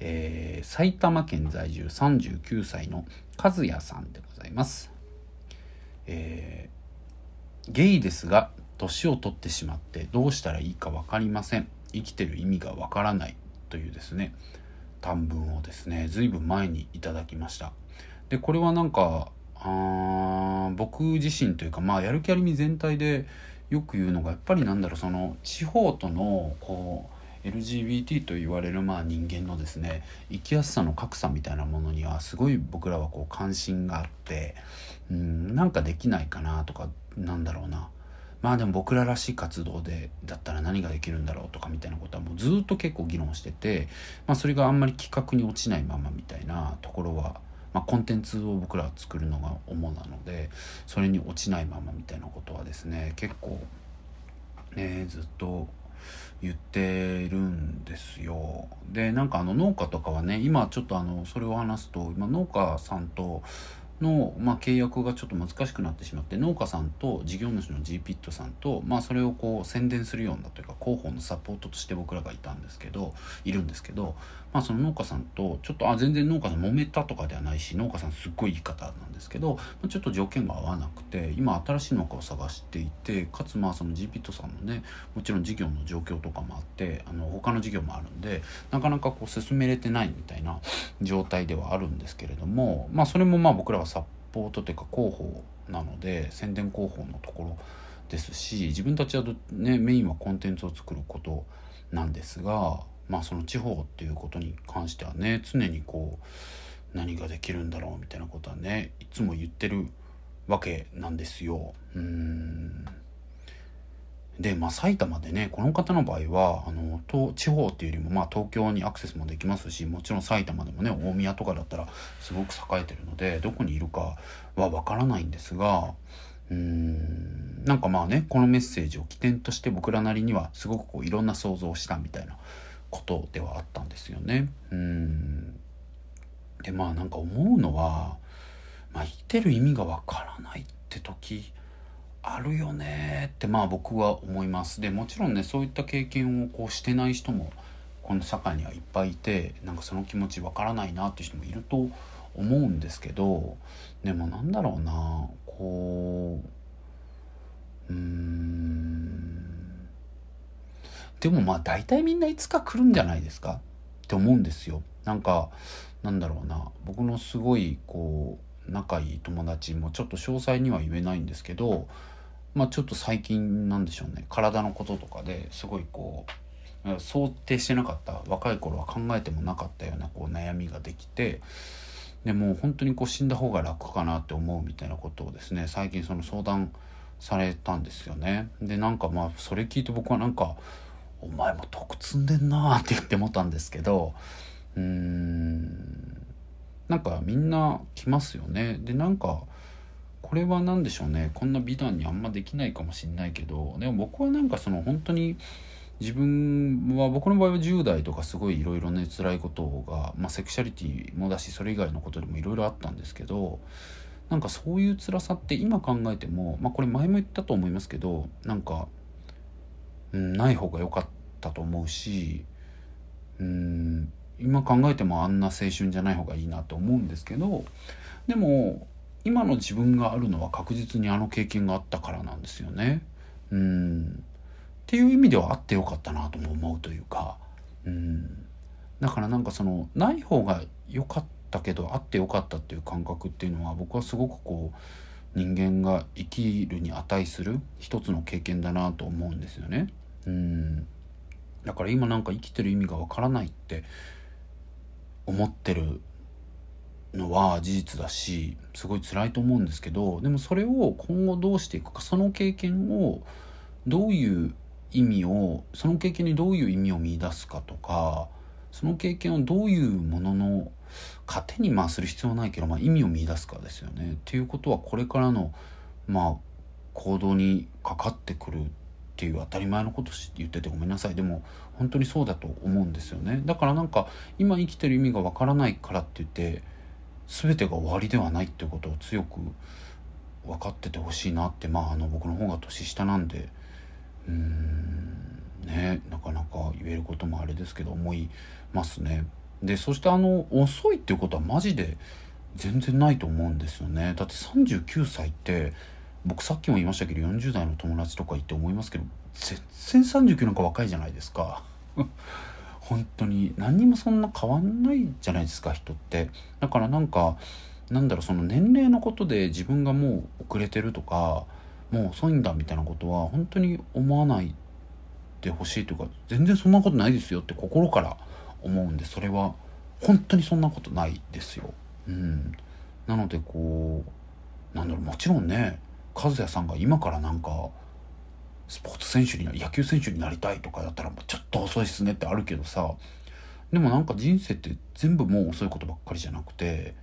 えー、埼玉県在住39歳の和也さんでございます。えー、ゲイですが年を取ってしまってどうしたらいいか分かりません。生きてる意味が分からない。というですね。短文をですねずいぶん前にいただきました。でこれはなんかあ僕自身というかまあやる気ありみ全体でよく言うのがやっぱりなんだろうその地方とのこう LGBT と言われるまあ人間のですね生きやすさの格差みたいなものにはすごい僕らはこう関心があってうんなんかできないかなとかなんだろうな。まあでも僕ららしい活動でだったら何ができるんだろうとかみたいなことはもうずっと結構議論してて、まあ、それがあんまり企画に落ちないままみたいなところは、まあ、コンテンツを僕らは作るのが主なのでそれに落ちないままみたいなことはですね結構ねずっと言ってるんですよ。でなんかあの農家とかはね今ちょっとあのそれを話すと今農家さんとの、まあ、契約がちょっと難しくなってしまって農家さんと事業主の g p ットさんと、まあ、それをこう宣伝するようなというか広報のサポートとして僕らがいたんですけどいるんですけど、まあ、その農家さんとちょっとあ全然農家さん揉めたとかではないし農家さんすっごいいい方なんですけど、ま、ちょっと条件が合わなくて今新しい農家を探していてかつまあその G ピットさんのねもちろん事業の状況とかもあってあの他の事業もあるんでなかなかこう進めれてないみたいな状態ではあるんですけれどもまあそれもまあ僕らはサポートというか広報なので宣伝広報のところですし自分たちはねメインはコンテンツを作ることなんですがまあその地方っていうことに関してはね常にこう何ができるんだろうみたいなことはねいつも言ってるわけなんですよ。うんで、まあ、埼玉でねこの方の場合はあの地方っていうよりも、まあ、東京にアクセスもできますしもちろん埼玉でもね大宮とかだったらすごく栄えてるのでどこにいるかはわからないんですがうーんなんかまあねこのメッセージを起点として僕らなりにはすごくこういろんな想像をしたみたいなことではあったんですよね。うん。でまあなんか思うのは、まあ、生きてる意味がわからないって時あるよね。ってまあ僕は思います。でもちろんねそういった経験をこうしてない人もこの社会にはいっぱいいてなんかその気持ちわからないなっていう人もいると思うんですけどでもなんだろうなこううーん。でもまあ大体みんないつか来るんじゃないですか？って思うんですよ。なんかなんだろうな。僕のすごいこう仲いい友達もちょっと詳細には言えないんですけどまあ、ちょっと最近なんでしょうね。体のこととかですごいこう想定してなかった。若い頃は考えてもなかったようなこう悩みができてでもう本当にこう死んだ方が楽かなって思うみたいなことをですね最近その相談されたんですよね。でなんかまあそれ聞いて僕はなんか「お前も得積んでんな」って言って思ったんですけどうーんなんかみんな来ますよね。でなんかこれは何でしょうねこんな美談にあんまできないかもしんないけどでも僕はなんかその本当に自分は僕の場合は10代とかすごいいろいろね辛いことが、まあ、セクシャリティもだしそれ以外のことでもいろいろあったんですけどなんかそういう辛さって今考えても、まあ、これ前も言ったと思いますけどなんか、うん、ない方が良かったと思うしうん今考えてもあんな青春じゃない方がいいなと思うんですけどでも今の自分があるのは確実にあの経験があったからなんですよね。うんっていう意味ではあってよかったなとも思うというかうんだからなんかそのない方が良かったけどあってよかったっていう感覚っていうのは僕はすごくこう人間が生きるに値する一つの経験だなと思うんですよね。うんだから今なんか生きてる意味がわからないって思ってるのは事実だしすごい辛いと思うんですけどでもそれを今後どうしていくかその経験をどういう意味をその経験にどういう意味を見いだすかとかその経験をどういうものの糧にまあする必要はないけど、まあ、意味を見いだすかですよね。っていうことはこれからのまあ行動にかかってくるっていう当たり前のこと言っててごめんなさいでも本当にそうだと思うんですよねだからなんか今生きてる意味がわからないからって言って全てが終わりではないっていうことを強く分かっててほしいなってまああの僕の方が年下なんでうーんねなかなか言えることもあれですけど思いますね。でそしてあの遅いっていうことはマジで全然ないと思うんですよね。だって39歳って僕さっきも言いましたけど40代の友達とか言って思いますけど全然39なんか若いじゃないですか。本当に何にもそんな変わんないじゃないですか人ってだからなんかなんだろうその年齢のことで自分がもう遅れてるとかもう遅いんだみたいなことは本当に思わないでほしいというか全然そんなことないですよって心から思うんでそれは本当にそんなことないですよ。うん、なのでこうなんだろうもちろんね和也さんが今からなんかスポーツ選手に野球選手になりたいとかだったらちょっと遅いっすねってあるけどさでもなんか人生って全部もう遅いことばっかりじゃなくて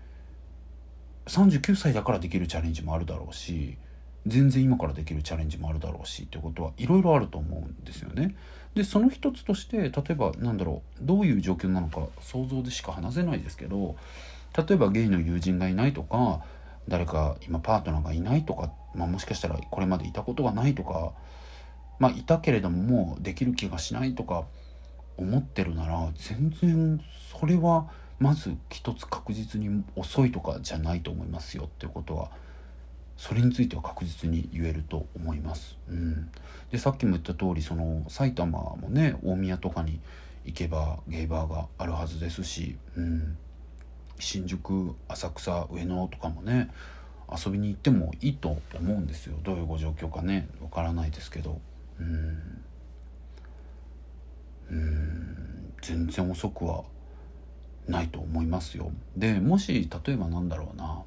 39歳だからできるチャレンジもあるだろうし全然今からできるチャレンジもあるだろうしっていうことはいろいろあると思うんですよね。でその一つとして例えばなんだろうどういう状況なのか想像でしか話せないですけど例えばゲイの友人がいないとか誰か今パートナーがいないとか、まあ、もしかしたらこれまでいたことがないとかまあいたけれどももうできる気がしないとか思ってるなら全然それはまず一つ確実に遅いとかじゃないと思いますよっていうことはそれについては確実に言えると思います。うん、でさっきも言った通りその埼玉もね大宮とかに行けばゲイバーがあるはずですし、うん、新宿浅草上野とかもね遊びに行ってもいいと思うんですよ。どういうご状況かね。わからないですけど。うん。うん。全然遅くはないと思いますよ。でもし例えばなんだろうな。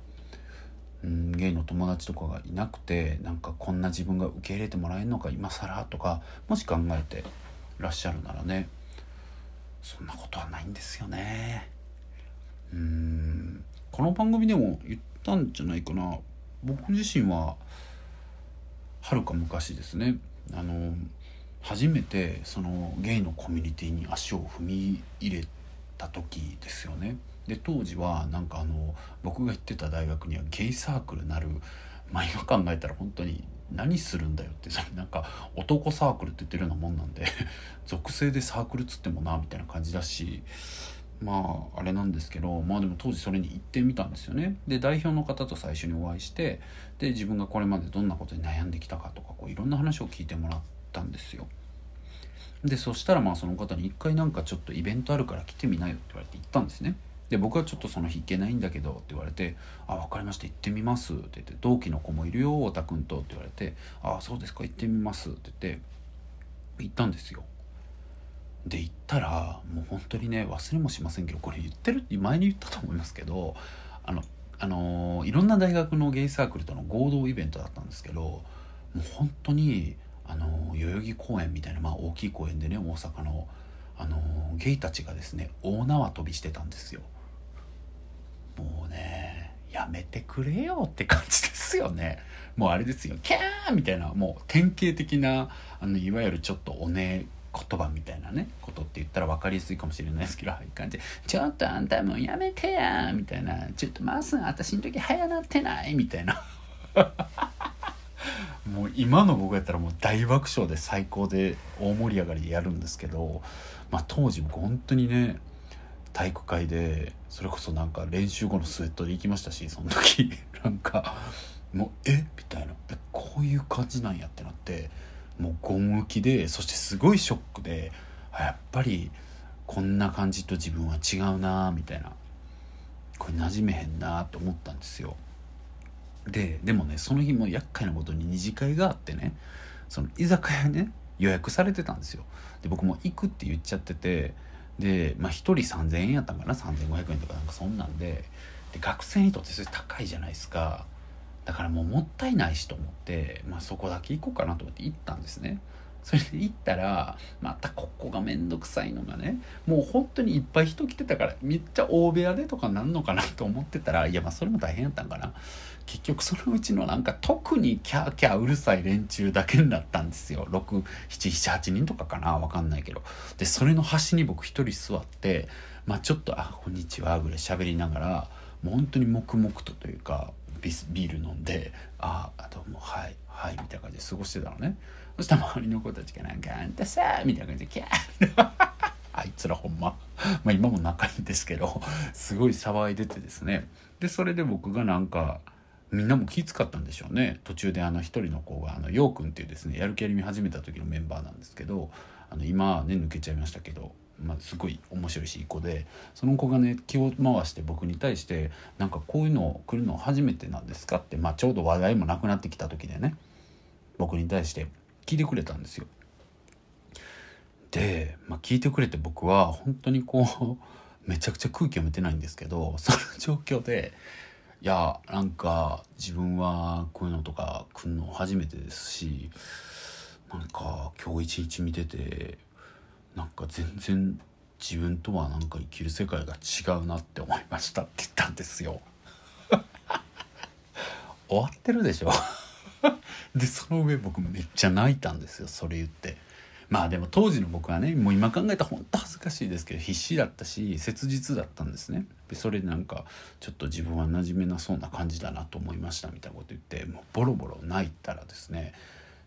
うんゲイの友達とかがいなくてなんかこんな自分が受け入れてもらえるのか今更とかもし考えてらっしゃるならね。そんなことはないんですよね。うん。この番組でも言ったんじゃないかな僕自身ははるか昔ですねあの初めてそのゲイのコミュニティに足を踏み入れた時ですよね。で当時はなんかあの僕が行ってた大学にはゲイサークルなるまあ今考えたら本当に何するんだよってそれなんか男サークルって言ってるようなもんなんで 属性でサークルっつってもなみたいな感じだしまああれなんですけどまあでも当時それに行ってみたんですよね。で代表の方と最初にお会いしてで自分がこれまでどんなことに悩んできたかとかこういろんな話を聞いてもらったんですよ。でそしたらまあその方に一回なんかちょっとイベントあるから来てみなよって言われて行ったんですね。で僕はちょっとその日行けないんだけどって言われて「あ分かりました行ってみます」って言って「同期の子もいるよ太田君と」って言われて「あそうですか行ってみます」って言って行ったんですよ。で行ったらもう本当にね忘れもしませんけどこれ言ってるって前に言ったと思いますけどあのあのいろんな大学のゲイサークルとの合同イベントだったんですけどもう本当にあの代々木公園みたいな、まあ、大きい公園でね大阪のあのゲイたちがですね大縄跳びしてたんですよ。もうねやめてくれよって感じですよね。もうあれですよキャーみたいなもう典型的なあのいわゆるちょっとおね言葉みたいなねことって言ったら分かりやすいかもしれないですけどああいう感じ「ちょっとあんたもうやめてや」みたいな「ちょっとマースン私の時早なってない」みたいな。もう今の僕やったらもう大爆笑で最高で大盛り上がりでやるんですけど、まあ、当時僕本当にね体育会でそれこそなんか練習後のスウェットで行きましたしその時。なんかもうえ？みたいな。え？こういう感じなんやってなってもうゴン浮きでそしてすごいショックでやっぱりこんな感じと自分は違うなみたいなこれ馴染めへんなと思ったんですよ。ででもねその日も厄介なことに二次会があってねその居酒屋ね予約されてたんですよ。で僕も行くって言っちゃっててで、まあ、1人3,000円やったんかな？3,500円とかなんかそんなんでで学生にとってそれ高いじゃないですかだからもうもったいないしと思って、まあ、そこだけ行こうかなと思って行ったんですね。それで行ったらまたここが面倒くさいのがねもう本当にいっぱい人来てたからめっちゃ大部屋でとかなんのかなと思ってたらいやまあそれも大変やったんかな。結局そのうちのなんか特にキャーキャーうるさい連中だけになったんですよ。6778人とかかな分かんないけど。でそれの端に僕一人座ってまあちょっと「あこんにちは」ぐらい喋りながらもう本当に黙々とというかビビール飲んで「ああどうもはいはい」みたいな感じで過ごしてたのね。そしたら周りの子たちがなんか「あんたさ」みたいな感じでキャー あいつらほんま。まあ今も仲いいんですけどすごい騒いでてですね。でそれで僕がなんかみんなも気使ったんでしょうね。途中であの一人の子があのようくんっていうですねやる気ありみ始めた時のメンバーなんですけどあの今ね抜けちゃいましたけど、まあ、すごい面白いしいい子でその子がね気を回して僕に対してなんかこういうの来るの初めてなんですかって、まあ、ちょうど話題もなくなってきた時でね僕に対して聞いてくれたんですよ。で、まあ、聞いてくれて僕は本当にこう めちゃくちゃ空気読めてないんですけどその状況でいやなんか自分はこういうのとか来るの初めてですしなんか今日一日見ててなんか全然自分とはなんか生きる世界が違うなって思いましたって言ったんですよ。終わってるでしょ？でその上僕めっちゃ泣いたんですよそれ言って。まあでも当時の僕はねもう今考えたら本当恥ずかしいですけど必死だったし切実だったんですね。でそれでなんかちょっと自分は馴染めなそうな感じだなと思いましたみたいなこと言ってもうボロボロ泣いたらですね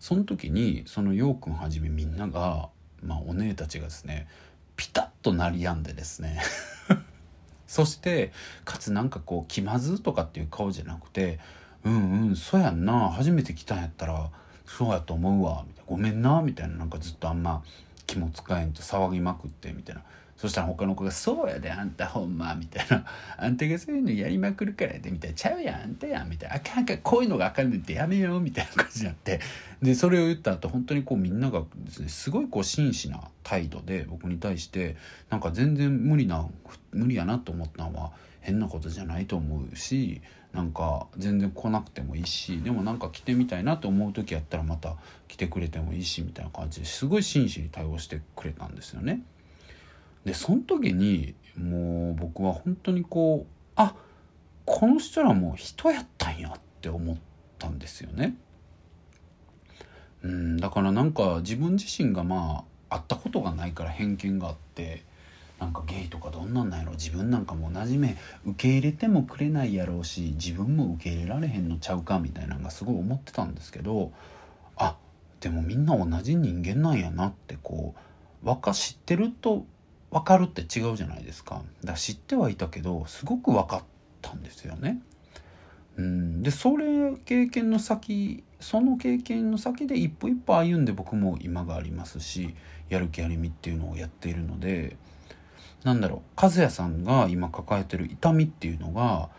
その時にそのようくんはじめみんながまあお姉たちがですねピタッと鳴りやんでですね。そしてかつなんかこう気まずとかっていう顔じゃなくて「うんうんそうやんな初めて来たんやったらそうやと思うわ」みたいな「ごめんな」みたいななんかずっとあんま気も使えんと騒ぎまくってみたいな。そしたら他の子が「そうやであんたほんま」みたいな「あんたがそういうのやりまくるからやで」みたいな「ちゃうやんあんたやん」みたいな「あかんかこういうのがあかんねんってやめよう」みたいな感じになって。でそれを言った後本当にこうみんながですねすごいこう真摯な態度で僕に対してなんか全然無理な無理やなと思ったのは変なことじゃないと思うしなんか全然来なくてもいいしでもなんか来てみたいなと思う時やったらまた来てくれてもいいしみたいな感じですごい真摯に対応してくれたんですよね。でその時にもう僕は本当にこうあこの人らも人やったんやって思ったんですよね。うんだからなんか自分自身がまあ会ったことがないから偏見があってなんかゲイとかどんなんなんやろ自分なんかも同じ目受け入れてもくれないやろうし自分も受け入れられへんのちゃうかみたいなのがすごい思ってたんですけどあでもみんな同じ人間なんやなってこう若知ってると分かるって違うじゃないですか。だか知ってはいたけどすごく分かったんですよね。うん。でそれ経験の先その経験の先で一歩一歩歩んで僕も今がありますしやる気ありみっていうのをやっているのでなんだろう。和也さんが今抱えてる痛みっていうのが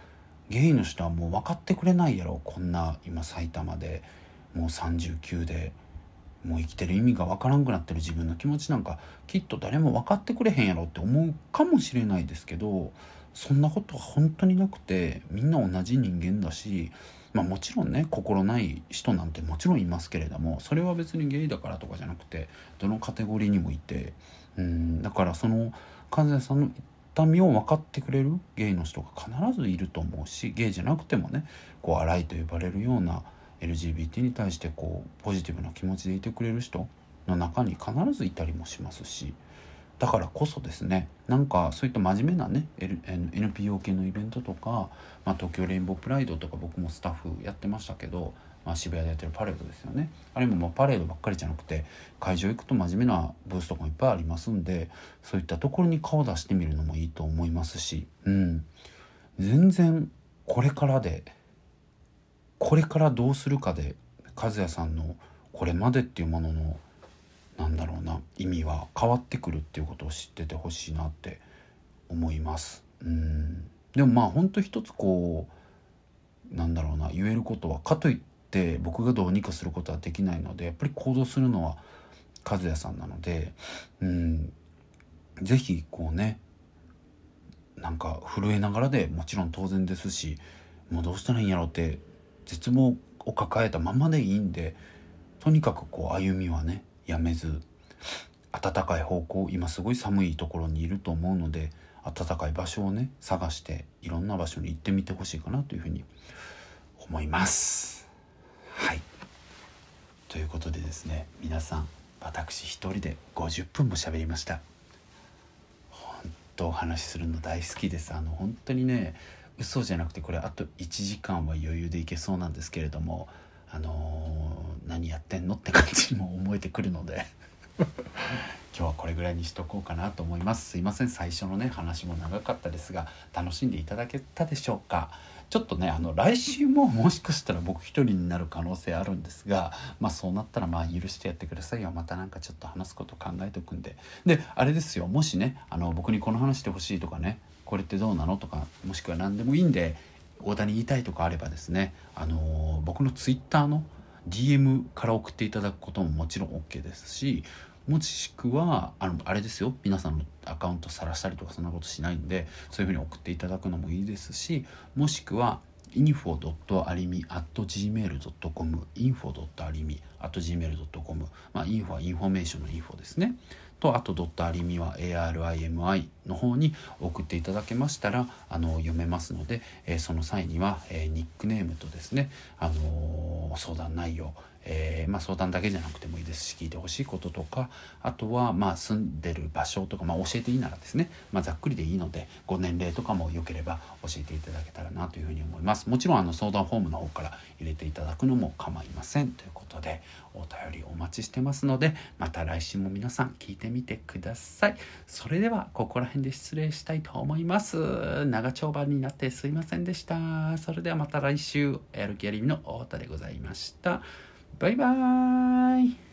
ゲイの人はもう分かってくれないやろ。こんな今埼玉でもう39でもう生きてる意味が分からんくなってる自分の気持ちなんかきっと誰も分かってくれへんやろって思うかもしれないですけどそんなことは本当になくてみんな同じ人間だし、まあ、もちろんね心ない人なんてもちろんいますけれどもそれは別にゲイだからとかじゃなくてどのカテゴリーにもいてうんだからその和也さんの痛みを分かってくれるゲイの人が必ずいると思うしゲイじゃなくてもねこう荒いと呼ばれるような LGBT に対してこうポジティブな気持ちでいてくれる人の中に必ずいたりもしますしだからこそですねなんかそういった真面目なね NPO 系のイベントとか、まあ、東京レインボープライドとか僕もスタッフやってましたけど、まあ、渋谷でやってるパレードですよね。あれももうパレードばっかりじゃなくて会場行くと真面目なブースとかもいっぱいありますんでそういったところに顔出してみるのもいいと思いますし、うん、全然これからでこれからどうするかで和也さんのこれまでっていうもののなんだろうな意味は変わってくるっていうことを知っててほしいなって思います。うんでもまあほんと一つこうなんだろうな言えることはかといって僕がどうにかすることはできないのでやっぱり行動するのは和也さんなのでうん是非こうねなんか震えながらでもちろん当然ですしもうどうしたらいいんやろうって絶望を抱えたままでいいんでとにかくこう歩みはねやめず暖かい方向今すごい寒いところにいると思うので暖かい場所をね探していろんな場所に行ってみてほしいかなというふうに思います。はいということでですね皆さん私一人で50分も喋りました。本当お話しするの大好きですあの本当にね嘘じゃなくてこれあと1時間は余裕でいけそうなんですけれどもあのー、何やってんのって感じにも思えてくるので 今日はこれぐらいにしとこうかなと思います。すいません。最初のね話も長かったですが楽しんでいただけたでしょうか。ちょっとねあの来週ももしかしたら僕一人になる可能性あるんですがまあそうなったらまあ許してやってくださいよ。またなんかちょっと話すこと考えておくんで。であれですよ。もしねあの僕にこの話してほしいとかねこれってどうなの？とかもしくは何でもいいんで太田に言いたいとかあればですね、あのー、僕の twitter の DM から送っていただくことももちろん OK ですしもしくはあのあれですよ皆さんのアカウント晒したりとかそんなことしないんでそういうふうに送っていただくのもいいですしもしくは info.arimi.gmail.com info.arimi.gmail.com まあ info はインフォメーションのインフォですね。とあとドットアリミは ARIMI の方に送っていただけましたらあの読めますので、えー、その際には、えー、ニックネームとですね、あのー、相談内容えー、まあ、相談だけじゃなくてもいいですし聞いてほしいこととかあとはまあ住んでる場所とか、まあ、教えていいならですね、まあ、ざっくりでいいのでご年齢とかもよければ教えていただけたらなというふうに思います。もちろんあの相談フォームの方から入れていただくのも構いません。ということでお便りお待ちしてますのでまた来週も皆さん聞いてみてください。それではここら辺で失礼したいと思います。長丁場になってすいませんでした。それではまた来週やる気ありみの太田でございました。バイバーイ。